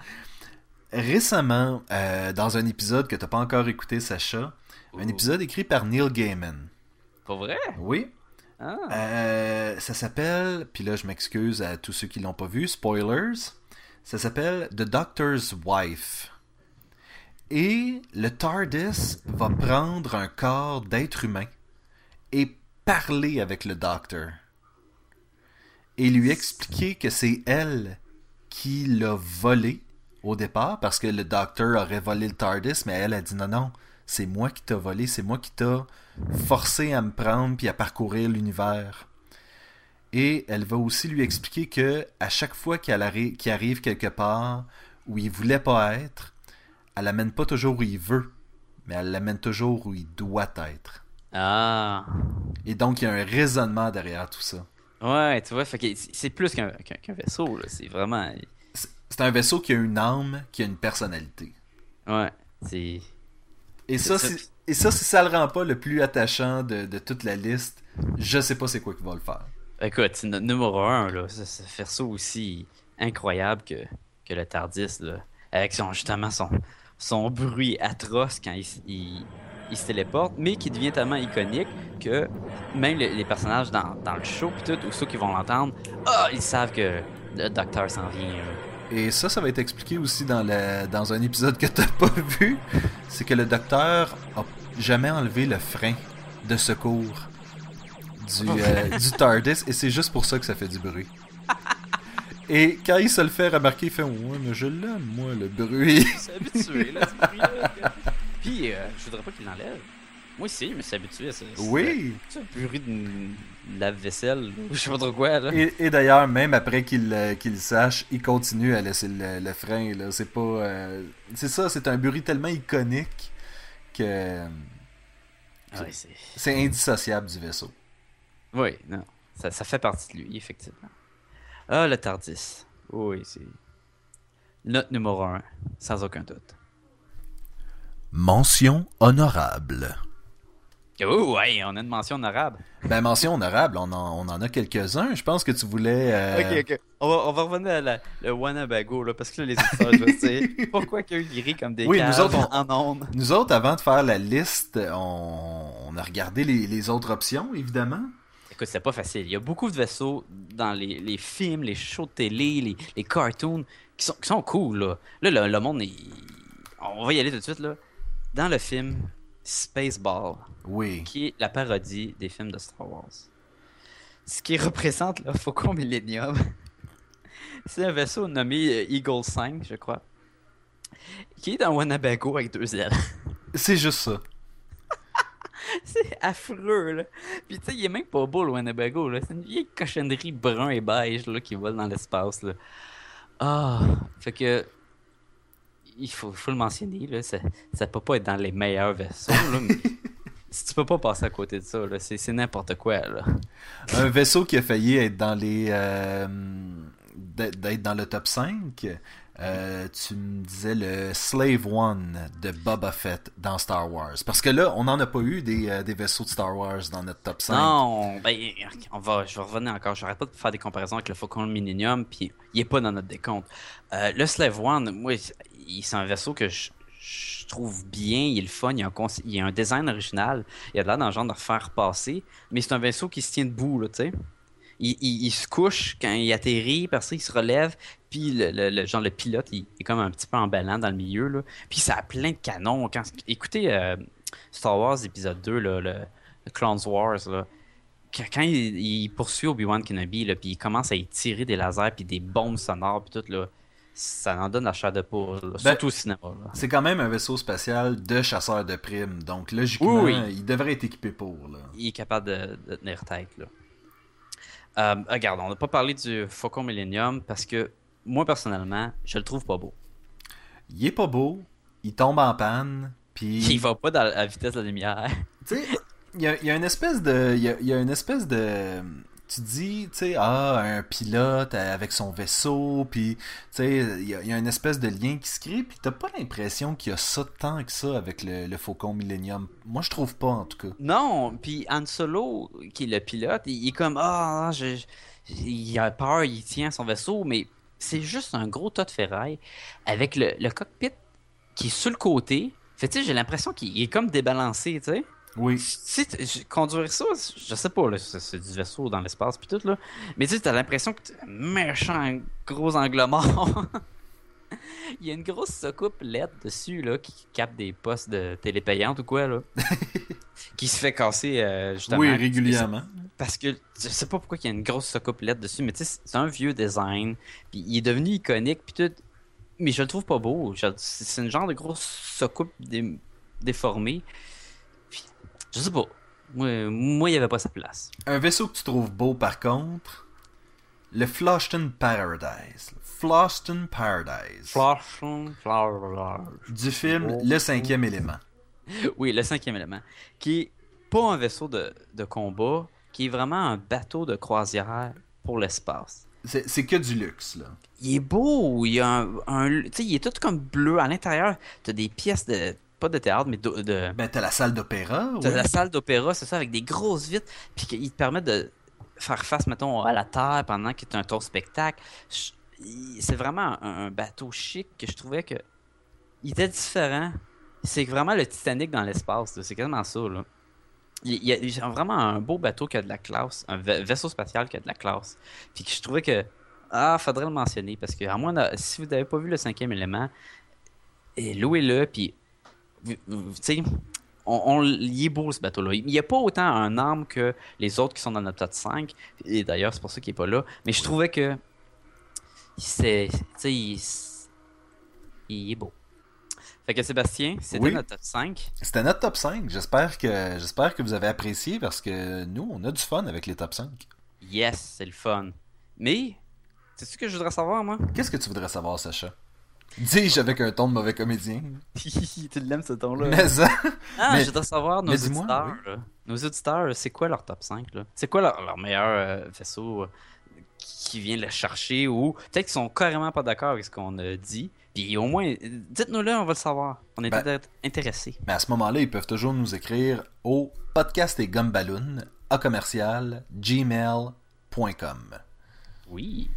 Récemment, euh, dans un épisode que t'as pas encore écouté, Sacha, un épisode écrit par Neil Gaiman. Pas vrai? Oui. Ah. Euh, ça s'appelle, puis là je m'excuse à tous ceux qui l'ont pas vu, spoilers. Ça s'appelle The Doctor's Wife. Et le TARDIS va prendre un corps d'être humain et parler avec le Docteur. Et lui expliquer que c'est elle qui l'a volé au départ, parce que le Docteur aurait volé le TARDIS, mais elle a dit non, non, c'est moi qui t'a volé, c'est moi qui t'a forcé à me prendre puis à parcourir l'univers. Et elle va aussi lui expliquer que à chaque fois qu'elle arri- arrive quelque part où il voulait pas être, elle l'amène pas toujours où il veut, mais elle l'amène toujours où il doit être. Ah. Et donc il y a un raisonnement derrière tout ça. Ouais, tu vois, c'est plus qu'un qu'un- qu'un vaisseau, là. C'est vraiment. C'est un vaisseau qui a une âme, qui a une personnalité. Ouais, c'est. Et ça, ça. et ça, si ça le rend pas le plus attachant de, de toute la liste, je sais pas c'est quoi qui va le faire. Écoute, c'est notre numéro 1, là. Ça, ça aussi incroyable que, que le Tardis, là. Avec son, justement, son, son bruit atroce quand il, il, il se téléporte, mais qui devient tellement iconique que même les, les personnages dans, dans le show, pis tout, ou ceux qui vont l'entendre, ah, ils savent que le docteur s'en vient. Et ça, ça va être expliqué aussi dans, le, dans un épisode que t'as pas vu. C'est que le docteur a jamais enlevé le frein de secours du, euh, du TARDIS et c'est juste pour ça que ça fait du bruit. Et quand il se le fait remarquer, il fait Ouais, mais je l'aime, moi, le bruit. Suis habitué, là, ce bruit-là. Puis, euh, je voudrais pas qu'il l'enlève. Moi aussi, je me suis habitué à ça. Oui. C'est un bruit de lave-vaisselle, je sais pas trop quoi, là. Et, et d'ailleurs, même après qu'il euh, le sache, il continue à laisser le, le frein. C'est pas. euh, C'est ça, c'est un bruit tellement iconique que Ouais, c'est... c'est indissociable du vaisseau. Oui, non. Ça, ça fait partie de lui, effectivement. Ah, le Tardis. Oui, c'est. Note numéro un, sans aucun doute. Mention honorable. Oh, ouais, on a une mention honorable. Ben, mention honorable, on en, on en a quelques-uns. Je pense que tu voulais. euh, Ok, ok. On va, on va revenir à la, le Wanabago, là, parce que là, les éditeurs, je dire, pourquoi qu'il y a eu ri comme des Oui, nous autres, en ondes? Nous autres, avant de faire la liste, on, on a regardé les, les autres options, évidemment. Écoute, c'est pas facile. Il y a beaucoup de vaisseaux dans les, les films, les shows de télé, les, les cartoons qui sont, qui sont cool, là. Là, le, le monde, il- on va y aller tout de suite, là. Dans le film Spaceball, Oui. qui est la parodie des films de Star Wars, ce qui représente le Faucon Millennium, c'est un vaisseau nommé euh, Eagle 5, je crois, qui est dans Winnebago avec deux ailes. C'est juste ça. C'est affreux, là. Puis, tu sais, il est même pas beau, le Winnebago, là. C'est une vieille cochonnerie brun et beige, là, qui vole dans l'espace, là. Ah, fait que... Il faut, faut le mentionner, là. Ça, ça peut pas être dans les meilleurs vaisseaux, là, mais... si tu peux pas passer à côté de ça, là, c'est c'est n'importe quoi, là. Un vaisseau qui a failli être dans les. euh, d'être d'être dans le top 5. Euh, tu me disais le Slave One de Boba Fett dans Star Wars. Parce que là, on n'en a pas eu des, euh, des vaisseaux de Star Wars dans notre top 5. Non, ben, on va, je vais revenir encore. J'arrête pas de faire des comparaisons avec le Faucon Millennium, puis il est pas dans notre décompte. Euh, le Slave One, moi, c'est un vaisseau que je, trouve bien, il est le fun, il a un, a un design original, il y a de l'air d'un genre de refaire passer, mais c'est un vaisseau qui se tient debout, tu sais. Il, il- se couche quand il atterrit, parce il se relève, puis le, le- le- genre le pilote, il est comme un petit peu emballant dans le milieu, là. Puis ça a plein de canons. Quand, écoutez euh, Star Wars épisode 2, là, le, le Clones Wars, là. Quand il, il poursuit Obi-Wan Kenobi, là, puis il commence à y tirer des lasers, puis des bombes sonores, puis tout, là, ça en donne la chair de poule, là. surtout au cinéma. C'est quand même un vaisseau spatial de chasseurs de primes. Donc, logiquement, Oui, oui. il devrait être équipé pour. Là. il est capable de, de tenir tête. Là. Euh, regarde, on n'a pas parlé du Faucon Millennium parce que moi, personnellement, je le trouve pas beau. Il est pas beau, il tombe en panne, puis... Il va pas dans la vitesse de la lumière. Tu sais, il y a, il y a une espèce de. Il y a, il y a une espèce de. Tu dis, tu sais, ah, un pilote avec son vaisseau, puis, tu sais, il y, a, il y a une espèce de lien qui se crée, puis t'as pas l'impression qu'il y a ça tant que ça avec le, le Faucon Millennium. Moi, je trouve pas, en tout cas. Non, puis Han Solo, qui est le pilote, il, il est comme ah, il a peur, il tient son vaisseau, mais c'est juste un gros tas de ferraille avec le, le cockpit qui est sur le côté. Fait tu sais, j'ai l'impression qu'il est comme débalancé, tu sais. Oui. Je- conduire ça, je sais pas, c'est du vaisseau dans l'espace puis tout, là. Mais tu sais, t'as l'impression que t'es un méchant gros angle mort. Il y a une grosse soucoupe LED dessus, là, qui capte des postes de télépayante ou quoi, là. qui se fait casser, euh, justement. Oui, régulièrement. Parce que je sais pas pourquoi il y a une grosse soucoupe LED dessus, mais tu sais, c'est un vieux design, puis il est devenu iconique, puis tout. Mais je le trouve pas beau. C'est une genre de grosse soucoupe dé- déformée. Puis, je sais pas. Moi, moi, il y avait pas sa place. Un vaisseau que tu trouves beau, par contre, le Floston Paradise. Floston Paradise. Flashing Flower. du film Oh. Le cinquième élément. Oui, le cinquième élément. Qui est pas un vaisseau de, de combat, qui est vraiment un bateau de croisière pour l'espace. C'est que du luxe, là. Il est beau, il a un, un- il est tout comme bleu à l'intérieur. T'as des pièces de pas de théâtre, mais de, de- Ben, t'as la salle d'opéra, t'as la salle d'opéra, c'est ça, avec des grosses vitres, puis qui te permettent de faire face, mettons, à la terre pendant que tu as un tour spectacle. C'est vraiment un, un bateau chic que je trouvais que il était différent. C'est vraiment le Titanic dans l'espace, c'est quasiment ça. Là. Il, y a- il y a vraiment un beau bateau qui a de la classe, un va- vaisseau spatial qui a de la classe. Puis que je trouvais que ah, faudrait le mentionner parce que à moins si vous n'avez pas vu le cinquième élément, eh, louez-le puis tu sais, on, on- il est beau ce bateau-là. Il n'y a pas autant un arme que les autres qui sont dans notre top 5. Et d'ailleurs, c'est pour ça qu'il n'est pas là. Mais je trouvais que c'est, tu sais, il, il est beau. Fait que Sébastien, c'était Oui. notre top 5. C'était notre top 5. J'espère que, j'espère que vous avez apprécié parce que nous, on a du fun avec les top 5. Yes, c'est le fun. Mais, sais-tu ce que je voudrais savoir, moi? Qu'est-ce que tu voudrais savoir, Sacha? Dis-je avec un ton de mauvais comédien. tu l'aimes ce ton-là. Mais ça, Ah, Mais- je voudrais savoir nos auditeurs. là. Nos auditeurs, c'est quoi leur top 5 là? C'est quoi leur, leur meilleur euh, vaisseau euh, qui vient le chercher ou peut-être qu'ils sont carrément pas d'accord avec ce qu'on a dit. Puis au moins, dites-nous-le, on va le savoir. On est Ben- peut-être intéressés. mais à ce moment-là, ils peuvent toujours nous écrire au podcast et gumballoon à commercial gmail.com. Oui.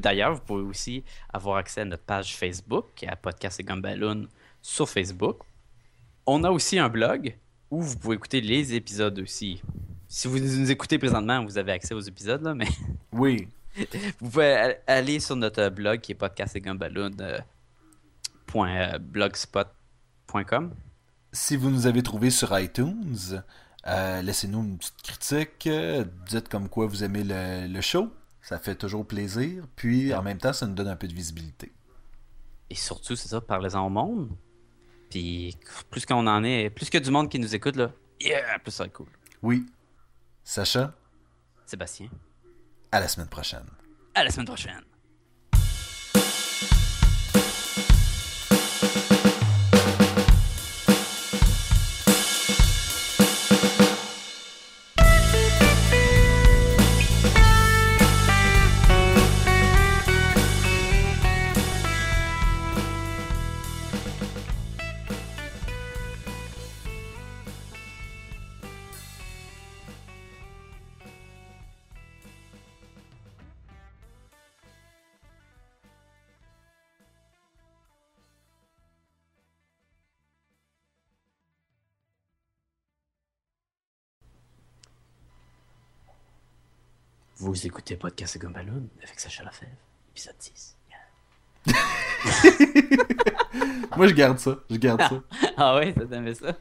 D'ailleurs, vous pouvez aussi avoir accès à notre page Facebook, à Podcast et Gumballoon sur Facebook. On a aussi un blog où vous pouvez écouter les épisodes aussi. Si vous nous écoutez présentement, vous avez accès aux épisodes, là, mais Oui. Vous pouvez aller sur notre blog qui est podcastetgumballoon.blogspot.com. Si vous nous avez trouvé sur iTunes, euh, laissez-nous une petite critique. Dites comme quoi vous aimez le, show. Ça fait toujours plaisir. Puis en même temps, ça nous donne un peu de visibilité. Et surtout, c'est ça, parlez-en au monde. Puis plus qu'on en est, plus que du monde qui nous écoute, là, yeah, plus ça va être cool. Oui. Sacha? Sébastien? À la semaine prochaine. À la semaine prochaine. Vous écoutez Podcast et Gumballoon avec Sacha Lefebvre, épisode 10. Moi, je garde ça. Je garde ça. ah ouais, ça t'aimait ça?